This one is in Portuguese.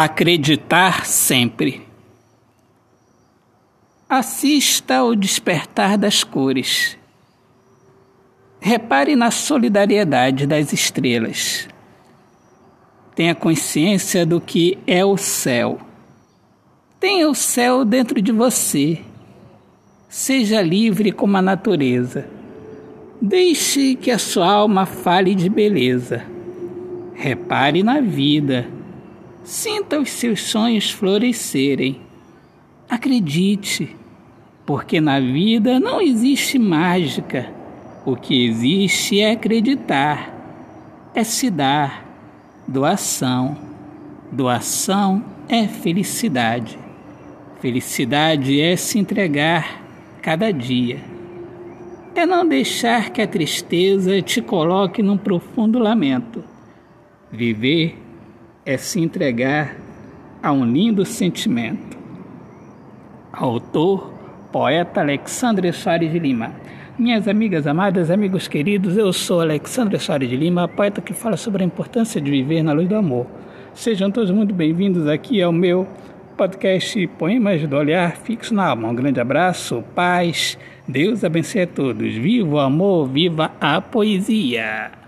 Acreditar sempre. Assista ao despertar das cores. Repare na solidariedade das estrelas. Tenha consciência do que é o céu. Tenha o céu dentro de você. Seja livre como a natureza. Deixe que a sua alma fale de beleza. Repare na vida Sinta os seus sonhos florescerem. Acredite, porque na vida não existe mágica. O que existe é acreditar, é se dar. Doação. Doação é felicidade. Felicidade é se entregar cada dia. É não deixar que a tristeza te coloque num profundo lamento. Viver é se entregar a um lindo sentimento. Autor, poeta Alexandre Soares de Lima. Minhas amigas amadas, amigos queridos, eu sou Alexandre Soares de Lima, poeta que fala sobre a importância de viver na luz do amor. Sejam todos muito bem-vindos aqui ao meu podcast Poemas do Olhar Fixo na Alma. Um grande abraço, paz, Deus abençoe a todos. Viva o amor, viva a poesia!